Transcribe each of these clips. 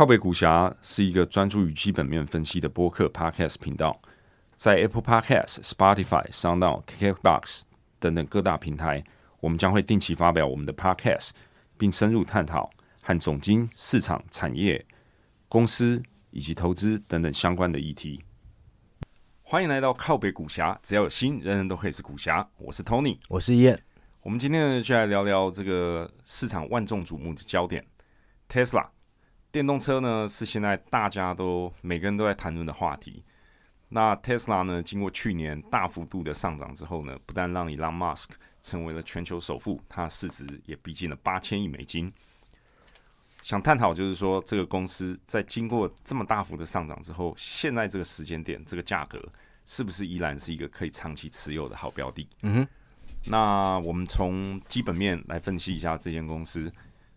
靠北股侠是一个专注于基本面分析的播客 Podcast 频道，在 Apple Podcast、Spotify、SoundOn、KKBox 等等各大平台，我们将会定期发表我们的 Podcast，并深入探讨和总经、市场、产业、公司以及投资等等相关的议题。欢迎来到靠北股侠，只要有心，人人都可以是股侠。我是 Tony，我是燕。我们今天呢，就来聊聊这个市场万众瞩目的焦点 ——Tesla。电动车呢，是现在大家都每个人都在谈论的话题。那 Tesla 呢，经过去年大幅度的上涨之后呢，不但让 Elon Musk 成为了全球首富，它市值也逼近了八千亿美金。想探讨就是说，这个公司在经过这么大幅的上涨之后，现在这个时间点，这个价格是不是依然是一个可以长期持有的好标的？嗯哼。那我们从基本面来分析一下这间公司，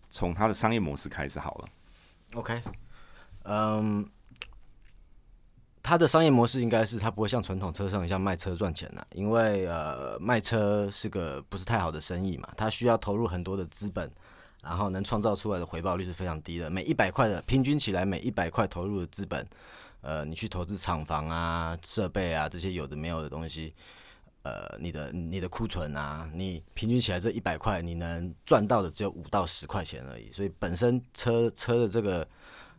从它的商业模式开始好了。OK，嗯，它的商业模式应该是它不会像传统车商一样卖车赚钱的，因为呃卖车是个不是太好的生意嘛，它需要投入很多的资本，然后能创造出来的回报率是非常低的。每一百块的平均起来，每一百块投入的资本，呃，你去投资厂房啊、设备啊这些有的没有的东西，呃，你的你的库存啊，你平均起来这一百块，你能赚到的只有五到十块钱而已。所以本身车车的这个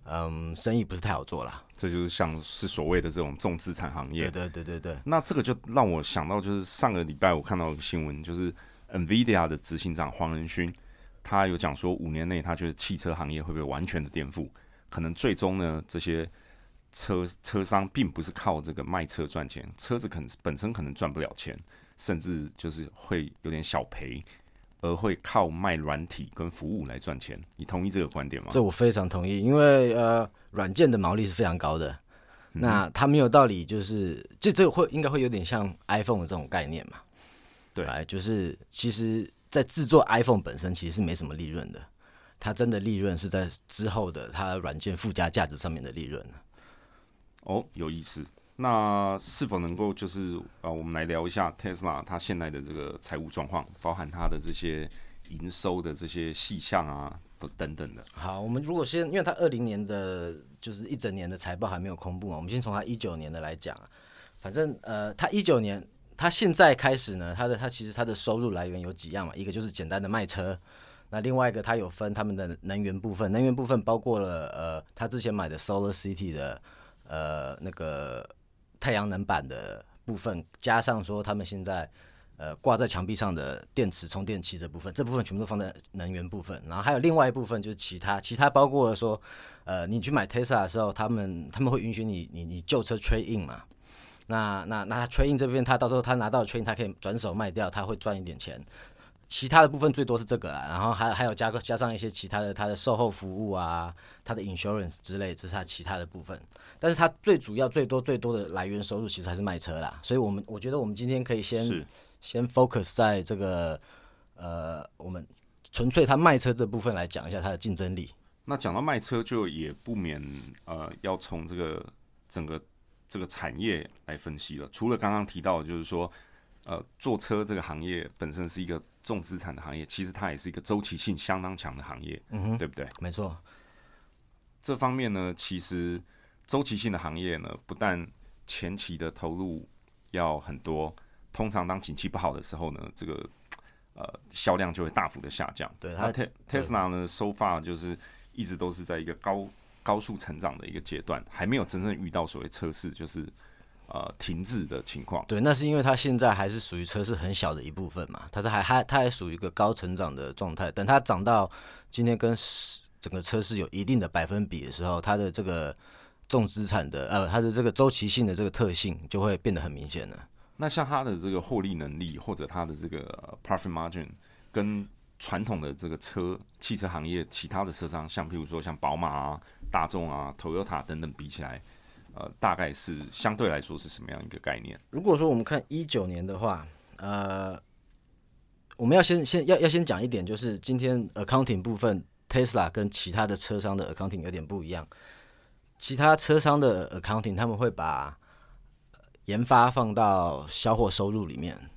嗯生意不是太好做啦。这就是像是所谓的这种重资产行业。对对对对对。那这个就让我想到，就是上个礼拜我看到一个新闻，就是 NVIDIA 的执行长黄仁勋，他有讲说，五年内他觉得汽车行业会被完全的颠覆，可能最终呢，这些车车商并不是靠这个卖车赚钱，车子可能本身可能赚不了钱，甚至就是会有点小赔，而会靠卖软体跟服务来赚钱。你同意这个观点吗？这我非常同意，因为呃，软件的毛利是非常高的，那它没有道理，就是这这个会应该会有点像 iPhone 的这种概念嘛？对，哎，就是其实在制作 iPhone 本身其实是没什么利润的，它真的利润是在之后的它软件附加价值上面的利润。哦，有意思。那是否能够就是啊，我们来聊一下 Tesla 它现在的这个财务状况，包含它的这些营收的这些细项啊，等等的。好，我们如果先，因为它二零年的就是一整年的财报还没有公布嘛，我们先从它一九年的来讲。反正呃，它一九年，它现在开始呢，它的它其实它的收入来源有几样嘛，一个就是简单的卖车，那另外一个它有分他们的能源部分，能源部分包括了呃，他之前买的 Solar City 的。呃，那个太阳能板的部分，加上说他们现在呃挂在墙壁上的电池充电器这部分，这部分全部都放在能源部分。然后还有另外一部分就是其他，其他包括说，呃，你去买 Tesla 的时候，他们他们会允许你你你旧车 trade in 嘛？那那那 trade in 这边，他到时候他拿到 trade in，他可以转手卖掉，他会赚一点钱。其他的部分最多是这个啦，然后还还有加个加上一些其他的，它的售后服务啊，它的 insurance 之类，这是它其他的部分。但是它最主要、最多、最多的来源收入其实还是卖车啦。所以，我们我觉得我们今天可以先先 focus 在这个呃，我们纯粹它卖车这部分来讲一下它的竞争力。那讲到卖车，就也不免呃，要从这个整个这个产业来分析了。除了刚刚提到，就是说。呃，坐车这个行业本身是一个重资产的行业，其实它也是一个周期性相当强的行业，嗯哼，对不对？没错。这方面呢，其实周期性的行业呢，不但前期的投入要很多，通常当景气不好的时候呢，这个呃销量就会大幅的下降。对，它 Tesla 呢，so far 就是一直都是在一个高高速成长的一个阶段，还没有真正遇到所谓测试，就是。呃，停滞的情况。对，那是因为它现在还是属于车市很小的一部分嘛，它是还还它还属于一个高成长的状态。等它涨到今天跟整个车市有一定的百分比的时候，它的这个重资产的呃，它的这个周期性的这个特性就会变得很明显了。那像它的这个获利能力或者它的这个 profit margin，跟传统的这个车汽车行业其他的车商，像譬如说像宝马啊、大众啊、Toyota 等等比起来。呃，大概是相对来说是什么样一个概念？如果说我们看一九年的话，呃，我们要先先要要先讲一点，就是今天 accounting 部分，Tesla 跟其他的车商的 accounting 有点不一样。其他车商的 accounting 他们会把研发放到销货收入里面，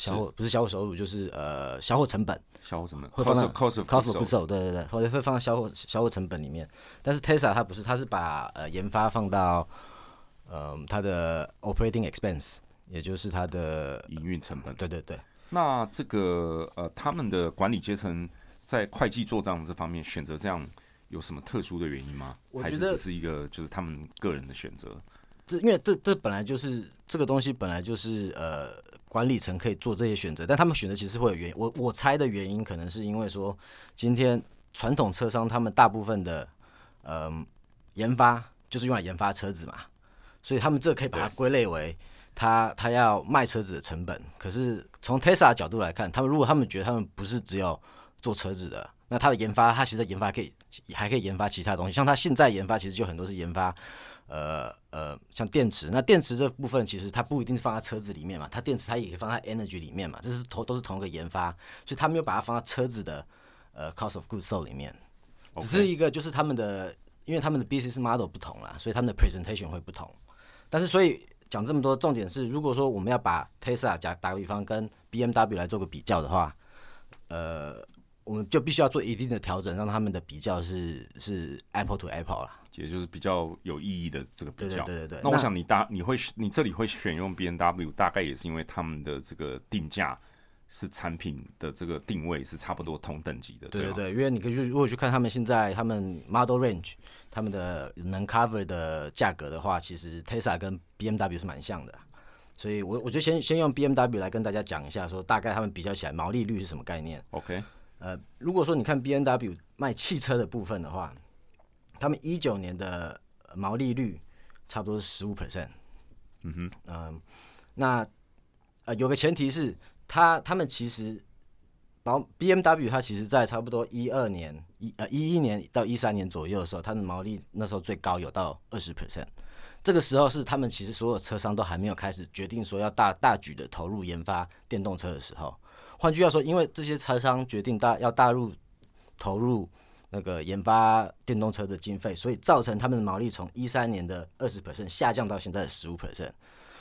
销货不是销货收入，就是呃销货成本销货成本会放到 cost of cost of goods sold sold，对对或者会放到销货销货成本里面。但是 Tesla 它不是，它是把呃研发放到呃它的 operating expense，也就是它的营运成本。对对对。那这个呃，他们的管理阶层在会计做账这方面选择这样，有什么特殊的原因吗？还是只是一个就是他们个人的选择？这因为这这本来就是这个东西本来就是呃管理层可以做这些选择，但他们选择其实会有原因。我我猜的原因可能是因为说今天传统车商他们大部分的嗯研发就是用来研发车子嘛，所以他们这可以把它归类为他他要卖车子的成本。可是从 Tesla 的角度来看，他们如果他们觉得他们不是只有做车子的，那他的研发他其实研发可以还可以研发其他东西，像他现在研发其实就很多是研发。呃呃，像电池，那电池这部分其实它不一定是放在车子里面嘛，它电池它也可以放在 energy 里面嘛，这是同都是同一个研发，所以他没有把它放在车子的呃 cost of goods sold 里面，只是一个就是他们的，因为他们的 business model 不同啦，所以他们的 presentation 会不同。但是所以讲这么多，重点是如果说我们要把 Tesla 假打个比方跟 BMW 来做个比较的话，呃，我们就必须要做一定的调整，让他们的比较是是 apple to apple 啦。也就是比较有意义的这个比较。对对对对。那我想你大你会你这里会选用 B N W，大概也是因为他们的这个定价是产品的这个定位是差不多同等级的，吗对对对，因为你可以去如果去看他们现在他们 model range，他们的能 cover 的价格的话，其实 Tesla 跟 BMW 是蛮像的，所以我我就先先用 BMW 来跟大家讲一下，说大概他们比较起来毛利率是什么概念。OK，呃，如果说你看 BMW 卖汽车的部分的话，他们一九年的毛利率差不多是十五 percent。嗯哼，嗯、那呃有个前提是，他他们其实，保 BMW 它其实在差不多一二年一呃一一年到一三年左右的时候，它的毛利那时候最高有到二十 percent。这个时候是他们其实所有车商都还没有开始决定说要大大举的投入研发电动车的时候。换句话说，因为这些车商决定大要大入投入那个研发电动车的经费，所以造成他们的毛利从一三年的二十%下降到现在的十五%。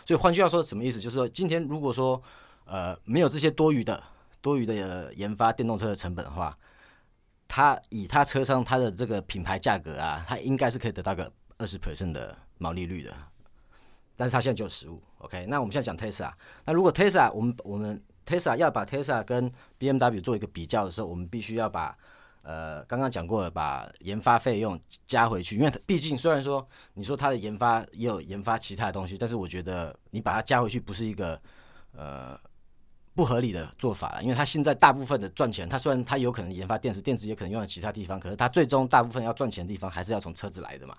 所以换句话说，什么意思？就是说，今天如果说呃没有这些多余的多余的、呃研发电动车的成本的话，它以它车商它的这个品牌价格啊，它应该是可以得到个二十%的毛利率的。但是它现在只有十五，OK？那我们现在讲 Tesla，那如果 Tesla 我们我们 Tesla 要把 Tesla 跟 BMW 做一个比较的时候，我们必须要把呃刚刚讲过了，把研发费用加回去，因为它毕竟虽然说你说它的研发也有研发其他的东西，但是我觉得你把它加回去不是一个呃不合理的做法了，因为它现在大部分的赚钱，它虽然它有可能研发电池，电池也可能用在其他地方，可是它最终大部分要赚钱的地方还是要从车子来的嘛。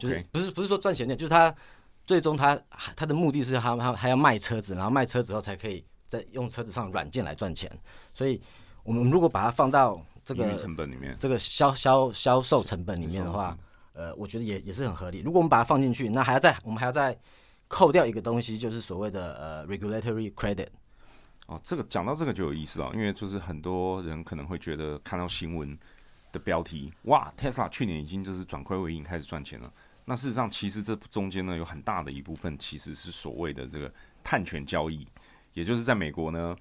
就是不是不是说赚钱的，就是他最终他他的目的是他他还要卖车子，然后卖车子后才可以再用车子上软件来赚钱。所以我们如果把它放到这个成本里面，这个销销销售成本里面的话，呃，我觉得也也是很合理。如果我们把它放进去，那还要再我们还要再扣掉一个东西，就是所谓的呃 regulatory credit。哦，这个讲到这个就有意思了，因为就是很多人可能会觉得看到新闻的标题，哇，Tesla 去年已经就是转亏为盈，开始赚钱了。那事实上，其实这中间呢有很大的一部分其实是所谓的这个碳权交易，也就是在美国呢，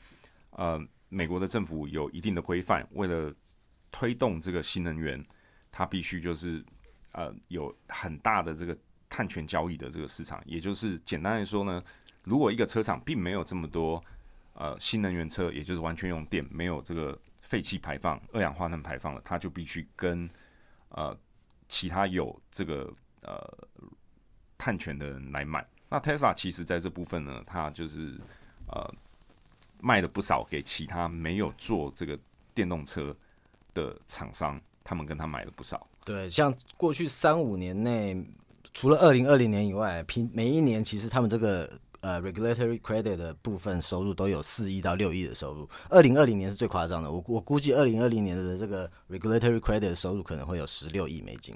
呃，美国的政府有一定的规范，为了推动这个新能源，它必须就是呃有很大的这个碳权交易的这个市场，也就是简单来说呢，如果一个车厂并没有这么多呃新能源车，也就是完全用电，没有这个废气排放、二氧化碳排放了，它就必须跟呃其他有这个呃碳权的人来买。那 Tesla 其实在这部分呢，它就是呃卖了不少给其他没有做这个电动车的厂商，他们跟他买了不少。对，像过去三五年内，除了二零二零年以外，平每一年其实他们这个呃 regulatory credit 的部分收入都有四亿到六亿的收入。二零二零年是最夸张的，我我估计二零二零年的这个 regulatory credit 的收入可能会有十六亿美金。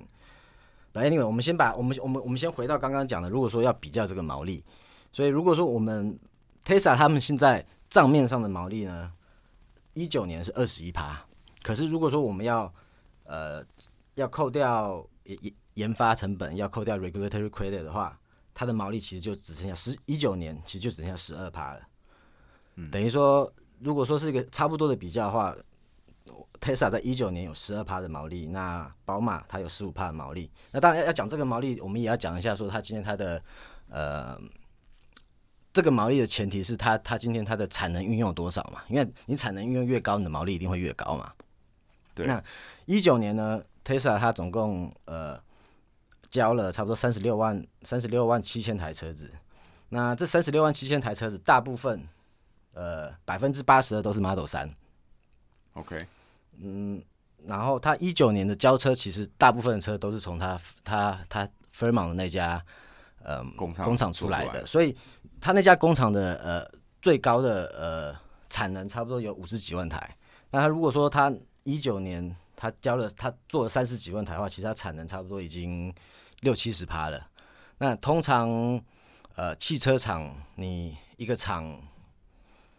来，anyway，我们先把我们我们我们先回到刚刚讲的，如果说要比较这个毛利，所以如果说我们 Tesla 他们现在账面上的毛利呢，一九年是二十一趴，可是如果说我们要呃要扣掉研研研发成本，要扣掉 regulatory credit 的话，它的毛利其实就只剩下十一九年，其实就只剩下十二趴了。等于说，如果说是一个差不多的比较的话，Tesla 在一九年有十二趴的毛利，那宝马它有十五趴的毛利。那当然要要讲这个毛利，我们也要讲一下说它今天它的呃。这个毛利的前提是它，它今天它的产能运用多少嘛？因为你产能运用越高，你的毛利一定会越高嘛。对。那一九年呢，Tesla 它总共呃交了差不多三十六万三十六万七千台车子。那这三十六万七千台车子，大部分呃百分之八十的都是 Model 三。OK。嗯，然后它一九年的交车，其实大部分的车都是从它它它 Firma 的那家呃工厂工厂出来的，所以。他那家工厂的呃最高的呃产能差不多有五十几万台，那他如果说他一九年他交了他做了三十几万台的话，其实他产能差不多已经六七十趴了。那通常呃汽车厂你一个厂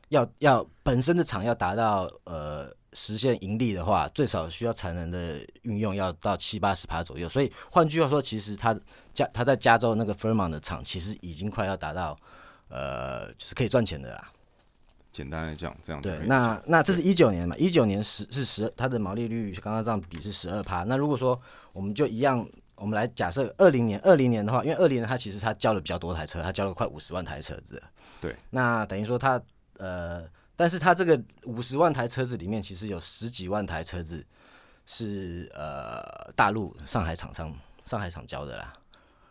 要要本身的厂要达到呃实现盈利的话，最少需要产能的运用要到七八十趴左右。所以换句话说，其实他加他在加州那个 f i r m a 的厂其实已经快要达到。呃，就是可以赚钱的啦。简单来讲，这样对。那那这是一九年嘛？一九年十是十，它的毛利率刚刚这样比是十二趴。那如果说我们就一样，我们来假设二零年，二零年的话，因为二零年它其实它交了比较多台车，它交了快五十万台车子。对。那等于说它呃，但是它这个五十万台车子里面，其实有十几万台车子是呃大陆上海厂商上海厂交的啦。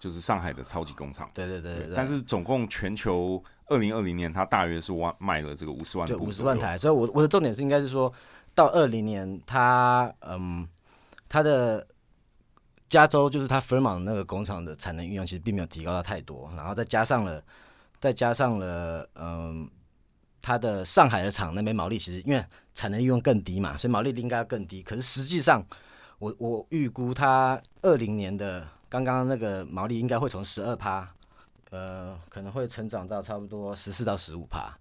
就是上海的超级工厂，对对对。但是总共全球二零二零年，它大约是万卖了这个五十万，对五十万台。所以，我我的重点是应该是说到二零年，它嗯，它的加州就是它 f i r m 那个工厂的产能运用其实并没有提高到太多，然后再加上了再加上了嗯，它的上海的厂那边毛利其实因为产能运用更低嘛，所以毛利应该要更低。可是实际上，我我预估它二零年的。刚刚那个毛利应该会从十二趴，呃，可能会成长到差不多十四到十五趴。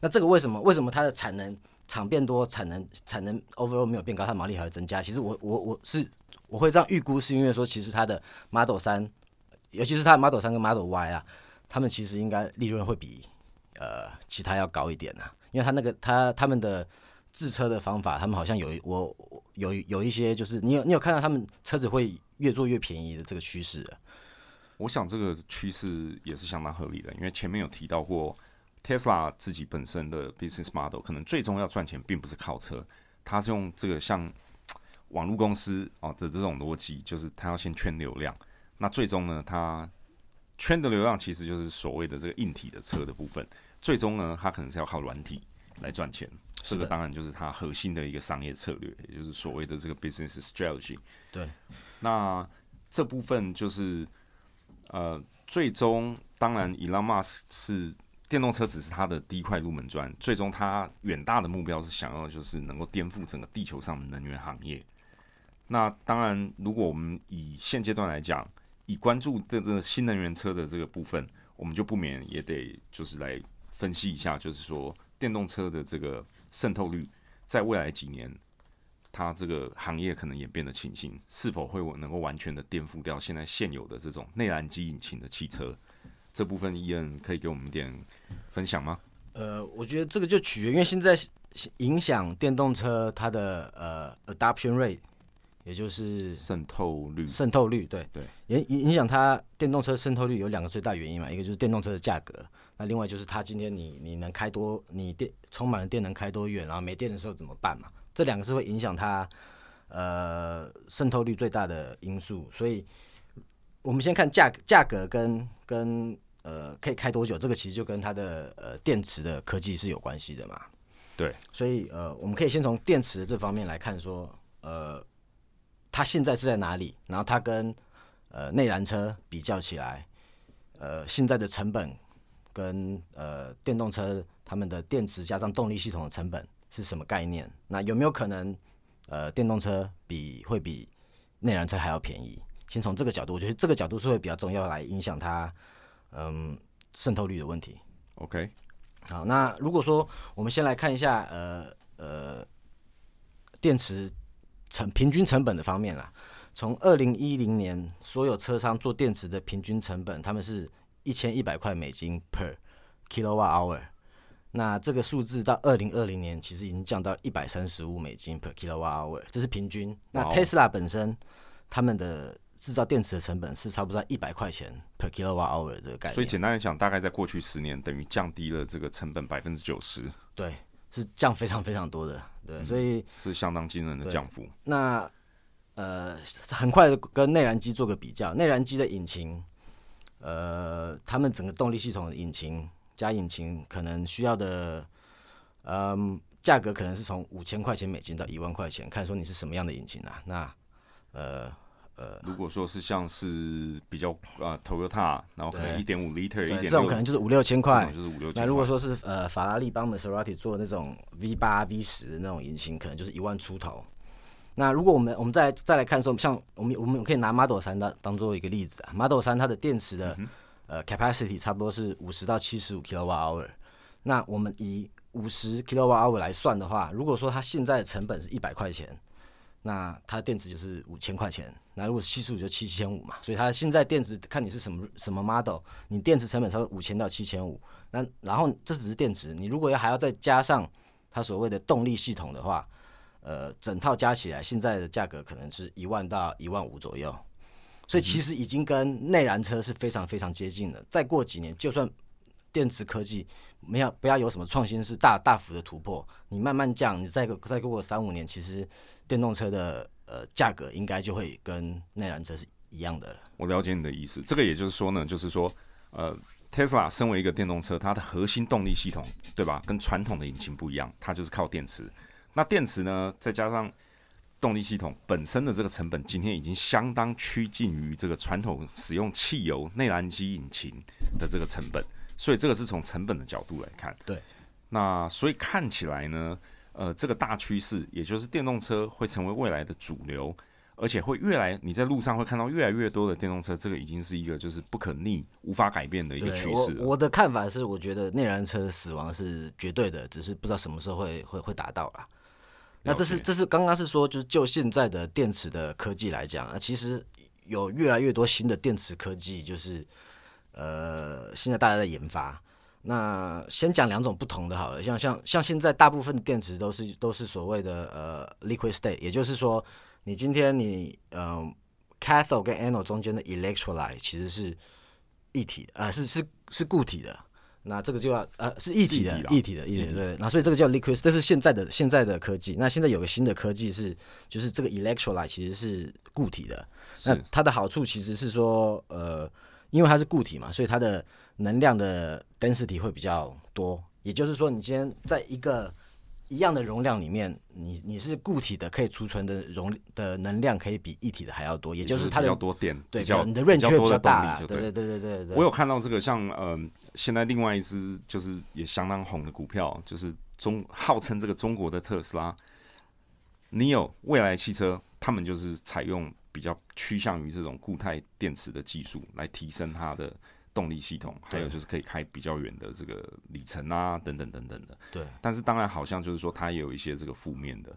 那这个为什么？为什么它的产能厂变多，产能产能 overall 没有变高，它毛利还会增加？其实我我我是我会这样预估，是因为说其实它的 Model 三，尤其是它的 Model 三跟 Model Y 啊，他们其实应该利润会比呃其他要高一点呐，因为它那个它他们的制车的方法，他们好像有我有有一些就是你有你有看到他们车子会。越做越便宜的这个趋势，我想这个趋势也是相当合理的，因为前面有提到过，Tesla 自己本身的 business model 可能最终要赚钱，并不是靠车，它是用这个像网络公司哦的这种逻辑，就是它要先圈流量，那最终呢，它圈的流量其实就是所谓的这个硬体的车的部分，最终呢，它可能是要靠软体来赚钱。这个当然就是它核心的一个商业策略，也就是所谓的这个 business strategy。对，那这部分就是呃，最终当然，Elon Musk 是电动车只是他的第一块入门砖，最终他远大的目标是想要就是能够颠覆整个地球上的能源行业。那当然，如果我们以现阶段来讲，以关注这这新能源车的这个部分，我们就不免也得就是来分析一下，就是说电动车的这个。渗透率在未来几年，它这个行业可能演变的情形，是否会能够完全的颠覆掉现在现有的这种内燃机引擎的汽车？这部分伊恩可以给我们一点分享吗？呃，我觉得这个就取决，因为现在影响电动车它的呃 adoption rate，也就是渗透率，渗透率对对，影影影响它电动车渗透率有两个最大原因嘛，一个就是电动车的价格。那另外就是它今天你你能开多你电充满了电能开多远，然后没电的时候怎么办嘛？这两个是会影响它呃渗透率最大的因素。所以我们先看价价格跟跟呃可以开多久，这个其实就跟它的呃电池的科技是有关系的嘛。对，所以呃我们可以先从电池这方面来看，说呃它现在是在哪里，然后它跟呃内燃车比较起来，呃现在的成本。跟呃电动车他们的电池加上动力系统的成本是什么概念？那有没有可能呃电动车比会比内燃车还要便宜？先从这个角度，我觉得这个角度是会比较重要来影响它嗯渗透率的问题。OK，好，那如果说我们先来看一下呃呃电池成平均成本的方面啦，从二零一零年所有车商做电池的平均成本，他们是。一千一百块美金 per kilowatt hour，那这个数字到二零二零年其实已经降到一百三十五美金 per kilowatt hour，这是平均。那 Tesla 本身他们的制造电池的成本是差不多在一百块钱 per kilowatt hour 的这个概念。所以简单来讲，大概在过去十年，等于降低了这个成本百分之九十，对，是降非常非常多的。嗯对，所以是相当惊人的降幅。那呃，很快的跟内燃机做个比较，内燃机的引擎，呃，他们整个动力系统的引擎加引擎可能需要的，嗯，价格可能是从五千块钱美金到一万块钱，看说你是什么样的引擎啊。那呃呃，如果说是像是比较啊 Toyota，然后可能一点五 liter，一，点这种可能就是五六千块。就是五六千。那如果说是呃法拉利帮 Maserati 做那种 V 八 V 十的那种引擎，可能就是一万出头。那如果我们我们再再来看说，像我们我们可以拿 Model 三当当做一个例子啊，Model 三它的电池的、呃 capacity 差不多是五十到七十五 kilowatt hour。那我们以五十 kilowatt hour 来算的话，如果说它现在的成本是一百块钱，那它的电池就是五千块钱。那如果七十五就七千五嘛，所以它现在电池看你是什么什么 model，你电池成本差不多五千到七千五。那然后这只是电池，你如果要还要再加上它所谓的动力系统的话，呃，整套加起来现在的价格可能是一万到一万五左右。所以其实已经跟内燃车是非常非常接近的。再过几年，就算电池科技没有不要有什么创新是大大幅的突破，你慢慢降，你再个再过个三五年，其实电动车的呃价格应该就会跟内燃车是一样的了。我了解你的意思，这个也就是说呢，就是说，呃，Tesla 身为一个电动车，它的核心动力系统，对吧？跟传统的引擎不一样，它就是靠电池。那电池呢，再加上动力系统本身的这个成本，今天已经相当趋近于这个传统使用汽油内燃机引擎的这个成本，所以这个是从成本的角度来看。对。那所以看起来呢，呃，这个大趋势，也就是电动车会成为未来的主流。而且会越来，你在路上会看到越来越多的电动车，这个已经是一个就是不可逆、无法改变的一个趋势。我我的看法是，我觉得内燃车死亡是绝对的，只是不知道什么时候会会会达到啦。那这是这是刚刚是说，就是就现在的电池的科技来讲，啊，其实有越来越多新的电池科技，就是呃，现在大家在研发。那先讲两种不同的好了，像像像现在大部分的电池都是都是所谓的呃 liquid state，也就是说，你今天你呃 cathode 跟 anode 中间的 electrolyte 其实是一体的，呃是是是固体的。那这个就要呃是一体的一体的一体的对，那所以这个叫 liquid，这是现在的现在的科技。那现在有个新的科技是，就是这个 electrolyte 其实是固体的。那它的好处其实是说，呃，因为它是固体嘛，所以它的能量的 density 会比较多。也就是说，你今天在一个一样的容量里面，你你是固体的，可以储存的容的能量可以比液体的还要多，也就是它比的较多电，对比较你的 range 比比较多的大。力就对对对对对对对。我有看到这个像，嗯、现在另外一只就是也相当红的股票，就是中号称这个中国的特斯拉，Neo 未来汽车，他们就是采用比较趋向于这种固态电池的技术来提升它的动力系统，还有对就是可以开比较远的这个里程啊，等等等等的。对但是当然，好像就是说它也有一些这个负面的，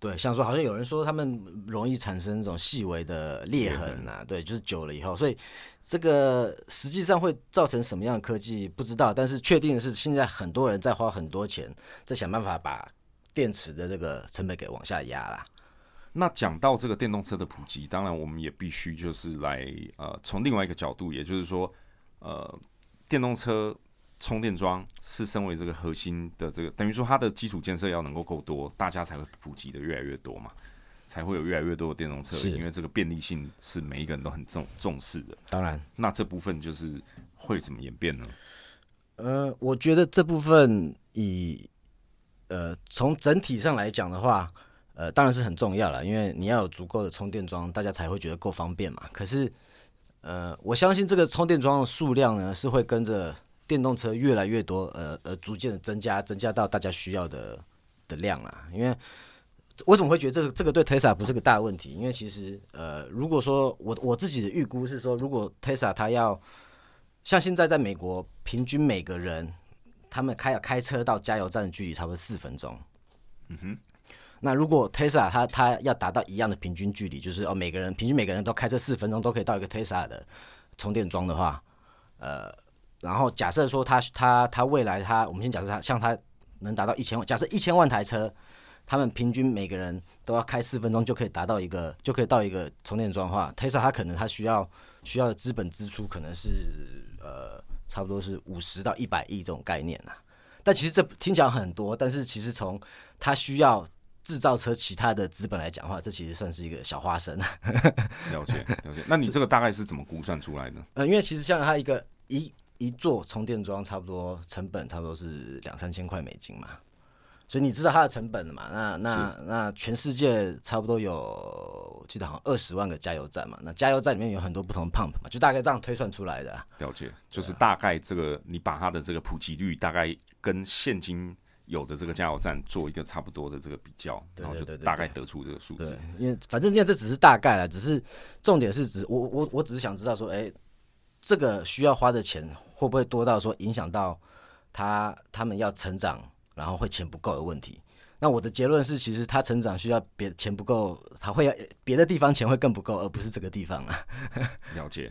对，像说好像有人说他们容易产生这种细微的裂痕啊，对，就是久了以后，所以这个实际上会造成什么样的科技不知道，但是确定的是，现在很多人在花很多钱在想办法把电池的这个成本给往下压啦。那讲到这个电动车的普及，当然我们也必须就是来呃，从另外一个角度，也就是说，呃，电动车充电桩是身为这个核心的这个，等于说它的基础建设要能够够多，大家才会普及的越来越多嘛，才会有越来越多的电动车，是因为这个便利性是每一个人都很重重视的。当然，那这部分就是会怎么演变呢？呃，我觉得这部分以呃从整体上来讲的话，呃，当然是很重要了，因为你要有足够的充电桩，大家才会觉得够方便嘛。可是，呃，我相信这个充电桩的数量呢，是会跟着电动车越来越多，呃呃，逐渐的增加，增加到大家需要的的量啦。因为为什么会觉得这个这个对 Tesla 不是个大问题？因为其实，呃，如果说我我自己的预估是说，如果 Tesla 它要像现在在美国，平均每个人他们开开车到加油站的距离差不多四分钟。嗯哼，那如果 Tesla 它它要达到一样的平均距离，就是哦每个人平均每个人都开车四分钟都可以到一个 Tesla 的充电桩的话，呃，然后假设说它它它未来它，我们先假设它像它能达到一千万，假设一千万台车，他们平均每个人都要开四分钟就可以达到一个就可以到一个充电桩的话，Tesla 它可能它需要需要的资本支出可能是呃差不多是五十到一百亿这种概念啊。但其实这听起来很多，但是其实从它需要制造车其他的资本来讲的话，这其实算是一个小花生。了解了解，那你这个大概是怎么估算出来的？呃，因为其实像它一个一一座充电桩，差不多成本差不多是两三千块美金嘛，所以你知道它的成本了嘛？那那那全世界差不多有，我记得好像二十万个加油站嘛，那加油站里面有很多不同的 pump 嘛，就大概这样推算出来的啊。了解，就是大概这个你把它的这个普及率大概跟现今有的这个加油站做一个差不多的这个比较，然后就大概得出这个数字对。，因为反正现在这只是大概了，只是重点是指我我我只是想知道说，哎、这个需要花的钱会不会多到说影响到他他们要成长，然后会钱不够的问题？那我的结论是，其实他成长需要别钱不够，他会要别的地方钱会更不够，而不是这个地方啊。了解。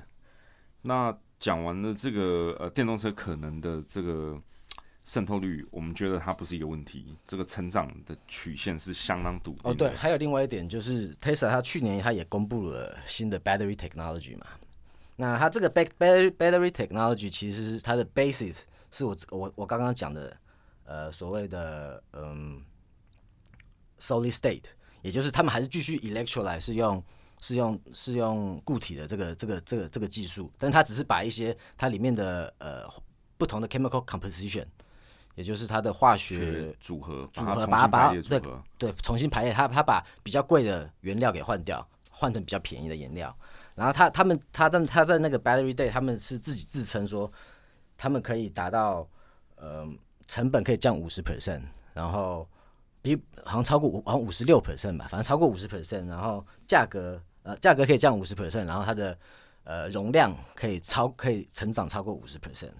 那讲完了这个呃电动车可能的这个渗透率，我们觉得它不是一个问题，这个成长的曲线是相当笃定的。哦，对，还有另外一点就是 Tesla 它去年它也公布了新的 battery technology 嘛。那它这个 back battery battery technology 其实是它的 basis 是我我我刚刚讲的呃所谓的嗯 solid state，也就是他们还是继续 electrolyte 是用是用是用固体的这个这个这个这个技术，但它只是把一些它里面的呃不同的 chemical composition，也就是它的化学学组合，组合把它把对。对，重新排列，它它把比较贵的原料给换掉，换成比较便宜的颜料。然后他他们他在他在那个 Battery Day，他们是自己自称说，他们可以达到呃成本可以降五十 percent，然后比好像超过五好像五十六 percent 吧，反正超过五十 percent，然后价格呃价格可以降五十 percent，然后它的呃容量可以超可以成长超过五十 percent。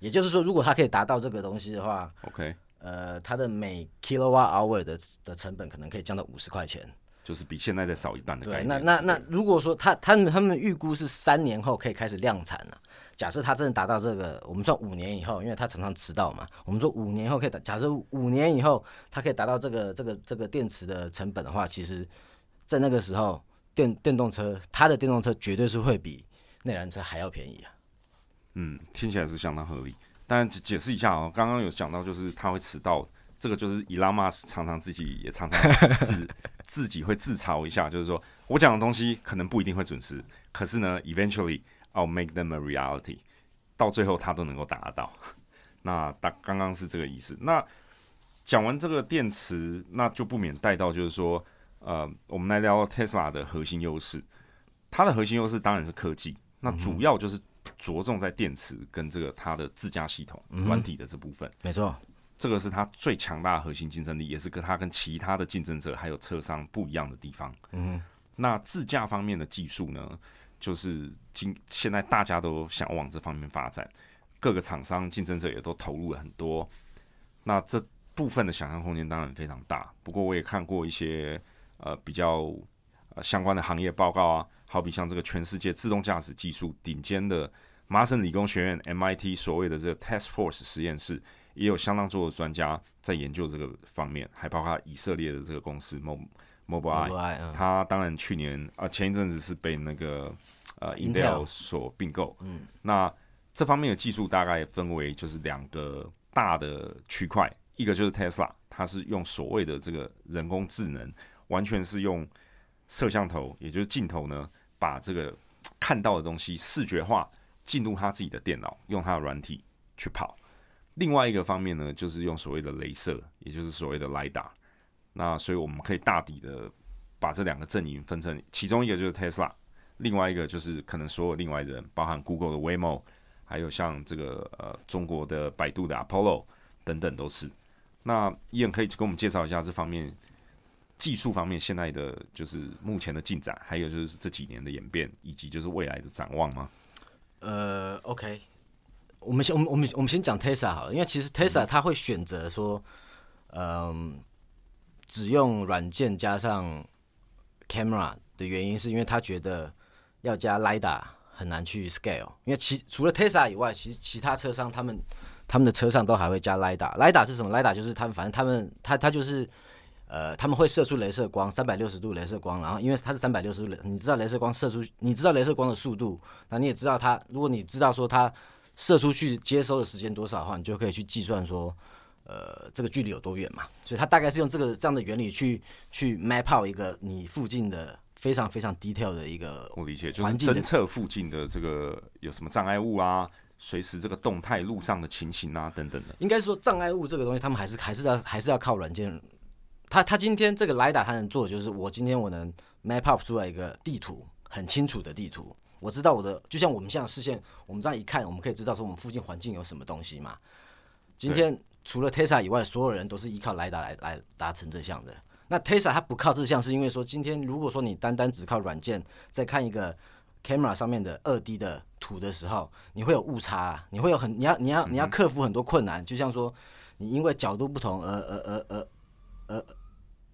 也就是说，如果它可以达到这个东西的话，OK，呃，它的每 kilowatt hour 的的成本可能可以降到五十块钱。就是比现在再少一半的概对，那那那如果说他他们他们预估是三年后可以开始量产了、假设他真的达到这个，我们算五年以后，因为他常常迟到嘛，我们说五年后可以达，假设五年以后他可以达到这个这个这个电池的成本的话，其实，在那个时候电电动车它的电动车绝对是会比内燃车还要便宜啊。嗯，听起来是相当合理。但解解释一下哦，刚刚有讲到，就是他会迟到，这个就是伊拉马斯常常自己也常常自自己会自嘲一下，就是说我讲的东西可能不一定会准时，可是呢，eventually I'll make them a reality，到最后他都能够达到。那大刚刚是这个意思。那讲完这个电池，那就不免带到就是说，呃，我们来聊 Tesla 的核心优势。它的核心优势当然是科技，那主要就是着重在电池跟这个它的自驾系统软体的这部分，没错，这个是它最强大的核心竞争力，也是跟它跟其他的竞争者还有车商不一样的地方。嗯，那自驾方面的技术呢，就是今现在大家都想往这方面发展，各个厂商竞争者也都投入了很多。那这部分的想象空间当然非常大，不过我也看过一些呃比较呃相关的行业报告啊，好比像这个全世界自动驾驶技术顶尖的麻省理工学院 MIT 所谓的这个 Task Force 实验室，也有相当多的专家在研究这个方面，还包括以色列的这个公司 Mo 嗯。他当然去年啊、前一阵子是被那个呃 Intel 所并购。嗯，那这方面的技术大概分为就是两个大的区块，一个就是 Tesla，它是用所谓的这个人工智能，完全是用摄像头，也就是镜头呢，把这个看到的东西视觉化进入他自己的电脑，用他的软体去跑。另外一个方面呢，就是用所谓的镭射，也就是所谓的雷达。那所以我们可以大体的把这两个阵营分成，其中一个就是 Tesla，另外一个就是可能所有另外的人，包含 Google 的 Waymo，还有像这个呃中国的百度的 Apollo 等等都是。那伊恩可以跟我们介绍一下这方面技术方面现在的就是目前的进展，还有就是这几年的演变，以及就是未来的展望吗？呃，OK，我们先我们我们我们先讲 Tesla 好了，因为其实 Tesla 它会选择说，嗯、只用软件加上 camera 的原因，是因为他觉得要加 lidar 很难去 scale，因为其除了 Tesla 以外，其实其他车商他们他们的车上都还会加 LiDAR，LiDAR 是什么？LiDAR 就是他们反正他们他他就是呃他们会射出镭射光，三百六十度镭射光，然后因为它是三百六十度，你知道镭射光射出，你知道镭射光的速度，那你也知道它，如果你知道说它射出去接收的时间多少的话，你就可以去计算说。呃，这个距离有多远嘛？所以它大概是用这个这样的原理去去 map out 一个你附近的非常非常 detail 的一个我理解，就是侦测附近的这个有什么障碍物啊，随时这个动态路上的情形啊等等的。应该说障碍物这个东西，他们还是还是要还是要靠软件。他他今天这个雷达他能做的就是，我今天我能 map up 出来一个地图，很清楚的地图。我知道我的，就像我们现在视线，我们这样一看，我们可以知道说我们附近环境有什么东西嘛。今天。除了 Tesla 以外，所有人都是依靠雷达来来达成这项的。那 Tesla 它不靠这项，是因为说今天如果说你单单只靠软件在看一个 camera 上面的二 D 的图的时候，你会有误差，你会有很你要你要你要克服很多困难。就像说你因为角度不同而而而而而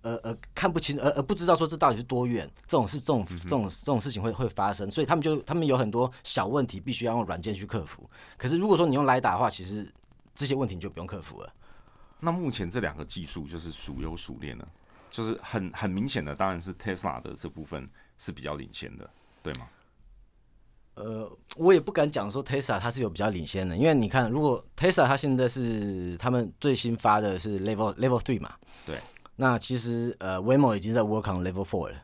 而而看不清，而而不知道说这到底是多远，这种是这种这种这种事情会会发生。所以他们就他们有很多小问题必须要用软件去克服。可是如果说你用来打的话，其实这些问题你就不用克服了。那目前这两个技术就是孰优孰劣呢？就是很很明显的，当然是 Tesla 的这部分是比较领先的，对吗？呃，我也不敢讲说 Tesla 它是有比较领先的，因为你看，如果 Tesla 它现在是他们最新发的是 Level Level Three 嘛，对。那其实呃，Waymo 已经在 work on Level Four 了，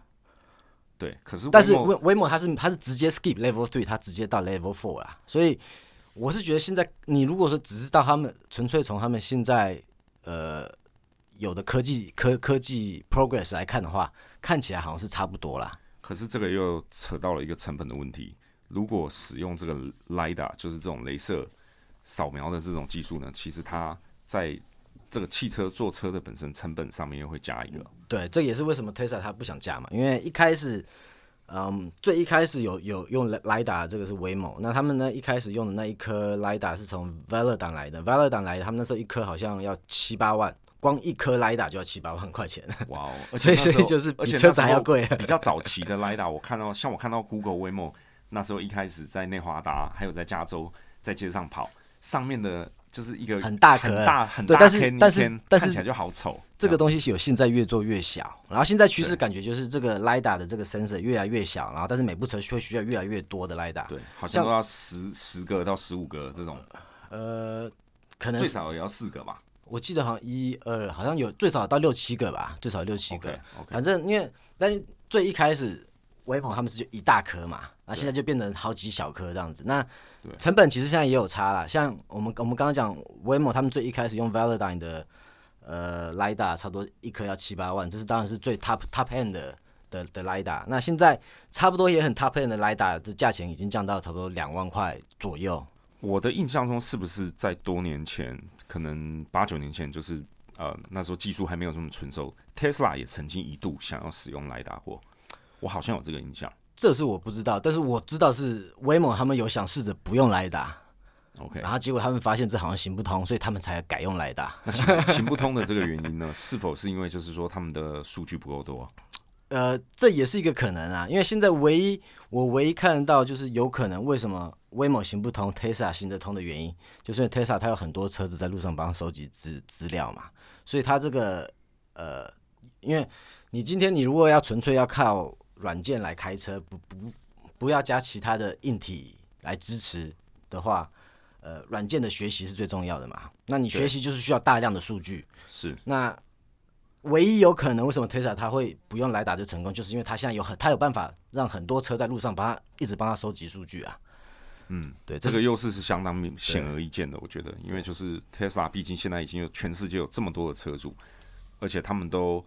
对。可是但是 Waymo 它是它是直接 skip Level Three，它直接到 Level Four 啊，所以。我是觉得现在你如果说只是到他们纯粹从他们现在呃有的科技科科技 progress 来看的话，看起来好像是差不多啦。可是这个又扯到了一个成本的问题。如果使用这个 lidar，就是这种镭射扫描的这种技术呢，其实它在这个汽车坐车的本身成本上面又会加一个。对，这也是为什么 Tesla 它不想加嘛，因为一开始。嗯，最一开始有有用雷达，这个是 Waymo。那他们呢一开始用的那一颗雷达是从 Velodyne 来的，Velodyne 来的，他们那时候一颗好像要七八万，光一颗雷达就要七八万块钱。哇哦！所以所以就是比车子还要贵。比较早期的雷达，我看到像我看到 Google Waymo 那时候一开始在内华达还有在加州在街上跑，上面的。就是一个很大很大很大，但是但是但是看起来就好丑。这个东西是有现在越做越小，然后现在趋势感觉就是这个 lidar 的这个 sensor 越来越小，然后但是每部车会需要越来越多的 lidar。对，好像都要十十个到十五个这种。呃，可能最少也要四个吧。我记得好像一二，好像有最少到六七个吧，最少六七个。反正因为但是最一开始。微鹏他们是就一大颗嘛，那现在就变成好几小颗这样子。那成本其实现在也有差啦，像我们我们刚刚讲威猛他们最一开始用 Velodyne 的呃 lidar，差不多一颗要七八万，这是当然是最 top top end 的的的 lidar。那现在差不多也很 top end 的 lidar 的价钱已经降到差不多两万块左右。我的印象中是不是在多年前，可能八九年前，就是呃那时候技术还没有这么纯熟，Tesla 也曾经一度想要使用 lidar 过。我好像有这个印象，这是我不知道，但是我知道是 Waymo 他们有想试着不用雷达，OK，然后结果他们发现这好像行不通，所以他们才改用雷达。行不通的这个原因呢，是否是因为就是说他们的数据不够多？呃，这也是一个可能啊，因为现在唯一我唯一看到就是有可能为什么 Waymo 行不通，Tesla 行得通的原因，就是因为 Tesla 它有很多车子在路上帮收集资资料嘛，所以它这个呃，因为你今天你如果要纯粹要靠软件来开车，不不不要加其他的硬体来支持的话，呃，软件的学习是最重要的嘛。那你学习就是需要大量的数据。是。那唯一有可能为什么 Tesla 它会不用来打就成功，就是因为它现在有很它有办法让很多车在路上帮它一直帮它收集数据啊。嗯，对，这个优势是相当明显而易见的，我觉得，因为就是 Tesla 毕竟现在已经有全世界有这么多的车主，而且他们都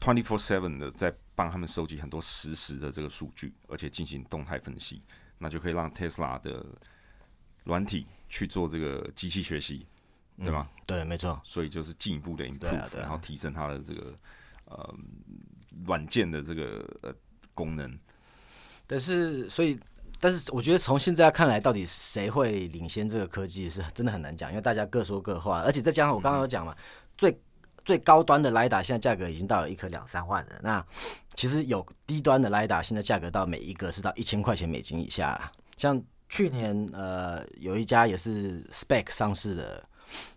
twenty four seven 的在。帮他们收集很多实时的这个数据，而且进行动态分析，那就可以让 Tesla 的软体去做这个机器学习，对吗？对，没错。所以就是进一步的 improve，然后提升它的这个呃软件的这个呃功能。但是，所以，但是，我觉得从现在看来，到底谁会领先这个科技，是真的很难讲，因为大家各说各话，而且再加上我刚刚有讲嘛，最。最高端的雷达现在价格已经到了一颗两三万了。那其实有低端的雷达，现在价格到每一个是到一千块钱美金以下。像去年呃有一家也是 Spec 上市的，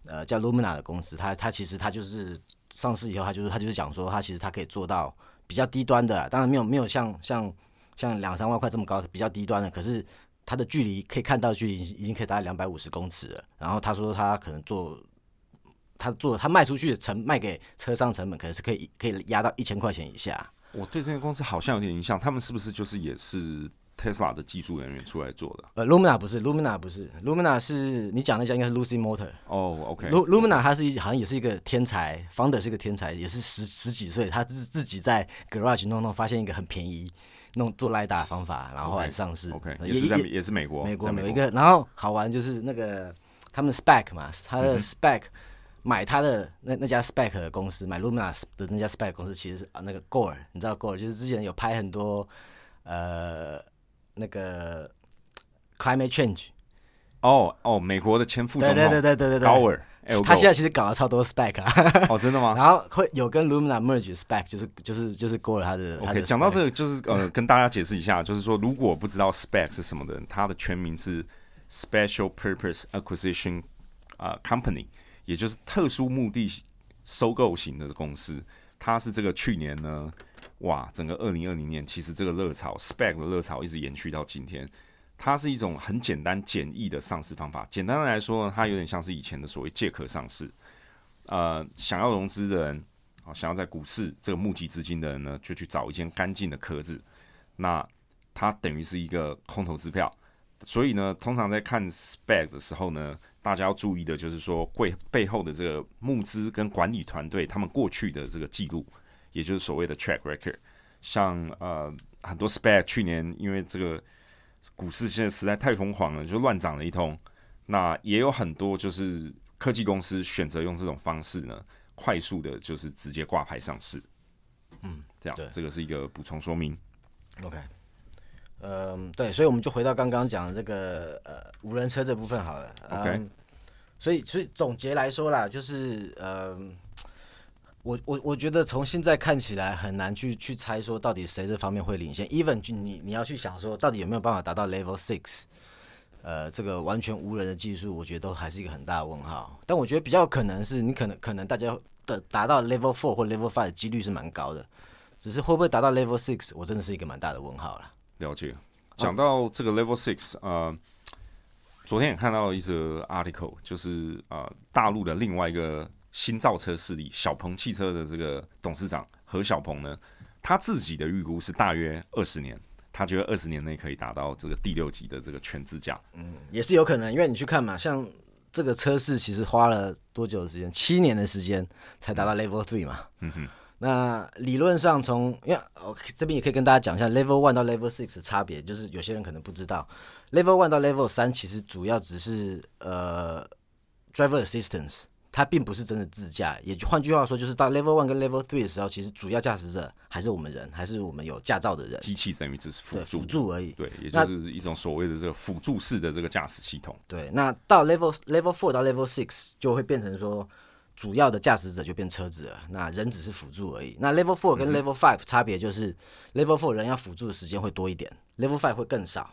呃叫 Lumina 的公司，它它其实它就是上市以后，它就是它就是讲说，它其实它可以做到比较低端的，当然没有没有像像像两三万块这么高的，比较低端的，可是它的距离可以看到距离已经可以达到两百五十公尺了。然后他说他可能做他做他卖出去的成卖给车商成本可能是可以可以压到一千块钱以下。我对这个公司好像有点印象，他们是不是就是也是 Tesla 的技术人员出来做的？呃，Lumina 不是，Lumina 不是，Lumina 是你讲那家应该是 Lucy Motor。哦，OK。Lu Lumina 他是一好像也是一个天才，founder 是一个天才，也是十十几岁，他自自己在 garage 弄弄，发现一个很便宜弄做雷达的方法，然后后来上市。OK，也是在也是美国，美国在有一个，然后好玩就是那个他们 Spec 嘛，他的 Spec、买他的那那家 Spec 的公司，买 Lumina 的那家 Spec 公司其实是啊那个 Gore，你知道 Gore 就是之前有拍很多呃那个 Climate Change，哦哦，美国的前副总对统对对对对对。对，高尔他现在其实搞了超多 Spec 啊，哦，真的吗？然后会有跟 Lumina merge Spec，就是就是就是 Gore 他的？OK，讲到这个，就是呃，跟大家解释一下，就是说，如果不知道 spec 是什么的人，它的全名是 Special Purpose Acquisition 啊、Company，也就是特殊目的收购型的公司。它是这个去年呢，哇，整个二零二零年，其实这个热潮 spec 的热潮一直延续到今天。它是一种很简单简易的上市方法。简单的来说呢，它有点像是以前的所谓借壳上市。呃，想要融资的人啊，想要在股市这个募集资金的人呢，就去找一间干净的壳子。那它等于是一个空头支票。所以呢，通常在看 spec 的时候呢，大家要注意的就是说，背背后的这个募资跟管理团队他们过去的这个记录，也就是所谓的 track record。像呃很多 SPAC 去年因为这个股市现在实在太疯狂了，就乱涨了一通。那也有很多就是科技公司选择用这种方式呢，快速的就是直接挂牌上市。嗯，这样对，这个是一个补充说明。OK，嗯，对，所以我们就回到刚刚讲的这个呃无人车这部分好了。OK 嗯所以所以总结来说啦，就是呃，我我我觉得从现在看起来很难去去猜说到底谁这方面会领先。Even 就你你要去想说到底有没有办法达到 Level Six，呃，这个完全无人的技术，我觉得都还是一个很大的问号。但我觉得比较可能是你可能可能大家的达到 Level Four 或 Level Five 的几率是蛮高的，只是会不会达到 Level Six，我真的是一个蛮大的问号啦。了解。讲到这个 Level Six，呃，昨天也看到一则 article，就是呃大陆的另外一个新造车势力小鹏汽车的这个董事长何小鹏呢，他自己的预估是大约二十年，他觉得二十年内可以达到这个第六级的这个全自驾。嗯也是有可能，因为你去看嘛，像这个车市其实花了多久的时间？七年的时间才达到 Level Three 嘛。嗯哼，那理论上从，因为我这边也可以跟大家讲一下 Level One 到 Level Six 的差别，就是有些人可能不知道，Level One 到 Level 三其实主要只是呃 driver assistance，它并不是真的自驾。也就换句话说，就是到 Level One 跟 Level Three 的时候，其实主要驾驶者还是我们人，还是我们有驾照的人，机器等于只是辅助，辅助而已。对，也就是一种所谓的这个辅助式的这个驾驶系统。对，那到 level level four 到 level six 就会变成说，主要的驾驶者就变车子了，那人只是辅助而已。那 level four 跟 level five 差别就是 level four 人要辅助的时间会多一点，level five 会更少。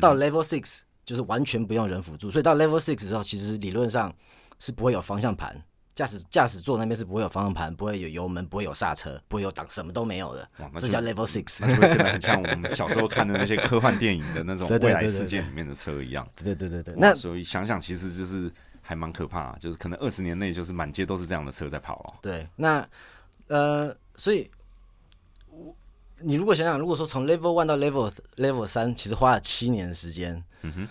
到 level six 就是完全不用人辅助，所以到 level six 的时候，其实理论上是不会有方向盘，驾驶驾驶座那边是不会有方向盘，不会有油门，不会有刹车，不会有挡，什么都没有的这叫 level six。那就会变得很像我们小时候看的那些科幻电影的那种 未来世界里面的车一样。对对对对，那那所以想想，其实就是还蛮可怕，就是可能二十年内就是满街都是这样的车在跑哦。对，那呃，所以我你如果想想，如果说从 level one 到 level level 三，其实花了七年的时间，嗯哼，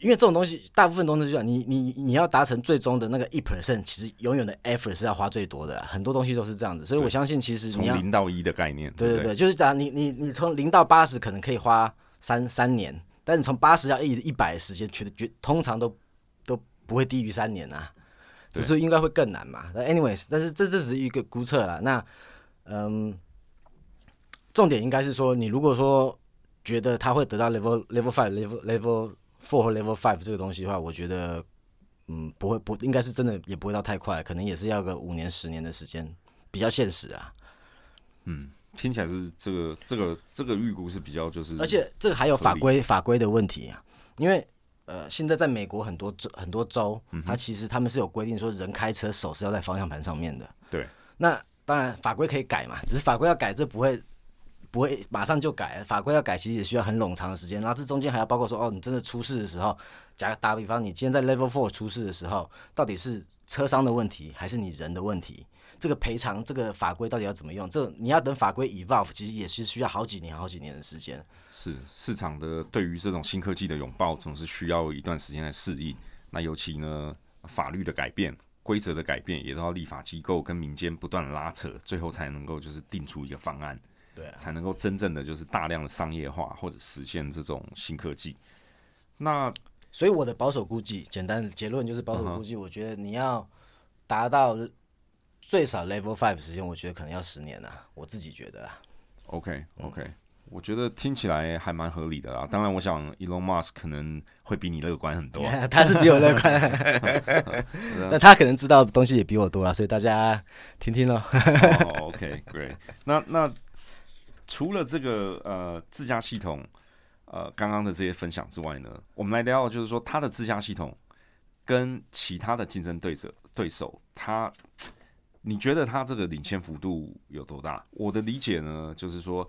因为这种东西大部分东西就这样，你你你要达成最终的那个一 percent，其实永远的 effort 是要花最多的，很多东西都是这样子，所以我相信其实从零到一的概念，对对对？对，就是讲你你你从零到八十可能可以花三三年，但你从八十到一一百的时间，绝绝通常都都不会低于三年啊，就是应该会更难嘛。那 anyways，但是这这只是一个估测啦。那嗯，重点应该是说，你如果说觉得他会得到 level level five level level four 和 level five 这个东西的话，我觉得嗯不会不应该是真的也不会到太快，可能也是要个五年十年的时间，比较现实啊。嗯听起来是这个这个这个预估是比较就是，而且这个还有法规法规的问题啊，因为呃，现在在美国很多州很多州，它其实他们是有规定说人开车手是要在方向盘上面的。对，那当然法规可以改嘛，只是法规要改，这不会不会马上就改，法规要改其实也需要很冗长的时间，然后这中间还要包括说，哦，你真的出事的时候，假打比方，你今天在 Level Four 出事的时候，到底是车商的问题还是你人的问题？这个赔偿这个法规到底要怎么用？这你要等法规 evolve，其实也是需要好几年、好几年的时间。是市场的对于这种新科技的拥抱，总是需要一段时间来适应。那尤其呢，法律的改变、规则的改变，也都要立法机构跟民间不断拉扯，最后才能够就是定出一个方案，对啊，才能够真正的就是大量的商业化或者实现这种新科技。那所以我的保守估计，简单的结论就是保守估计，我觉得你要达到最少 Level Five 时间，我觉得可能要十年啊，我自己觉得啊。OK OK，、我觉得听起来还蛮合理的啦。当然，我想 Elon Musk 可能会比你乐观很多。他是比我乐观，那他可能知道的东西也比我多了，所以大家听听咯。哦，OK，Great、那那除了这个呃自驾系统，呃刚刚的这些分享之外呢，我们来聊聊就是说它的自驾系统跟其他的竞争对手对手，它你觉得它这个领先幅度有多大？我的理解呢，就是说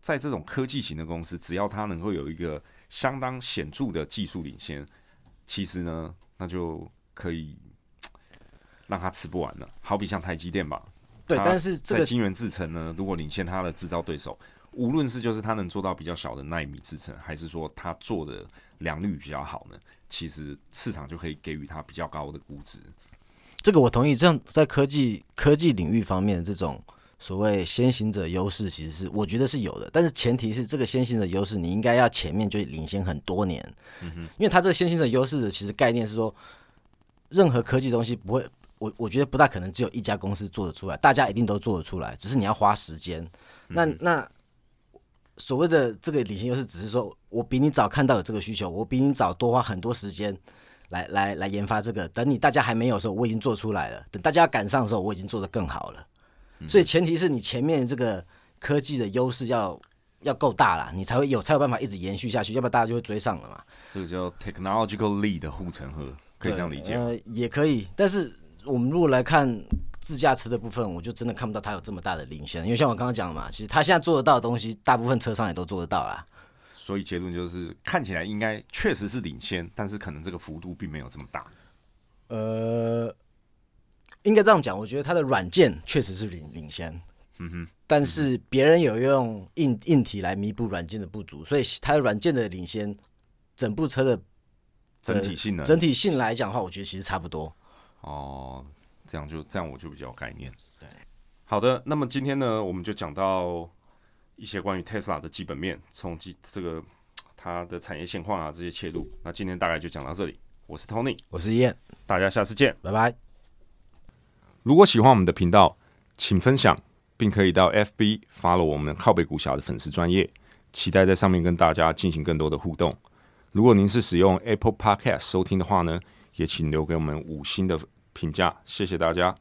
在这种科技型的公司，只要它能够有一个相当显著的技术领先，其实呢，那就可以让它吃不完了。好比像台积电吧，对，但是这个在晶圆制程呢，如果领先它的制造对手，无论是就是它能做到比较小的纳米制程，还是说它做的良率比较好呢，其实市场就可以给予它比较高的估值。这个我同意，这样在科技科技领域方面，这种所谓先行者优势，其实是我觉得是有的，但是前提是这个先行者优势，你应该要前面就领先很多年，嗯因为它这个先行者优势的其实概念是说，任何科技东西不会，我我觉得不大可能只有一家公司做得出来，大家一定都做得出来，只是你要花时间。那那所谓的这个领先优势，只是说我比你早看到有这个需求，我比你早多花很多时间来来来研发这个。等你大家还没有的时候，我已经做出来了；等大家赶上的时候，我已经做得更好了。所以前提是你前面这个科技的优势要要够大啦，你才会有才有办法一直延续下去，要不然大家就会追上了嘛。这个叫 technological lead 的护城河，可以这样理解。呃，也可以，但是我们如果来看自驾车的部分，我就真的看不到它有这么大的领先，因为像我刚刚讲的嘛，其实它现在做得到的东西，大部分车商也都做得到啦。所以结论就是，看起来应该确实是领先，但是可能这个幅度并没有这么大。呃，应该这样讲，我觉得它的软件确实是领领先，嗯哼，但是别人有用硬硬体来弥补软件的不足，所以它的软件的领先，整部车的整体性能、整体性来讲的话，我觉得其实差不多。哦，这样就这样我就比较有概念。对，好的，那么今天呢，我们就讲到一些关于 Tesla 的基本面，从基这个它的产业现况啊这些切入。那今天大概就讲到这里，我是 Tony，我是燕，大家下次见。拜拜。如果喜欢我们的频道，请分享，并可以到 FB follow 我们靠北股侠的粉丝专业，期待在上面跟大家进行更多的互动。如果您是使用 Apple Podcast 收听的话呢，也请留给我们五星的评价，谢谢大家。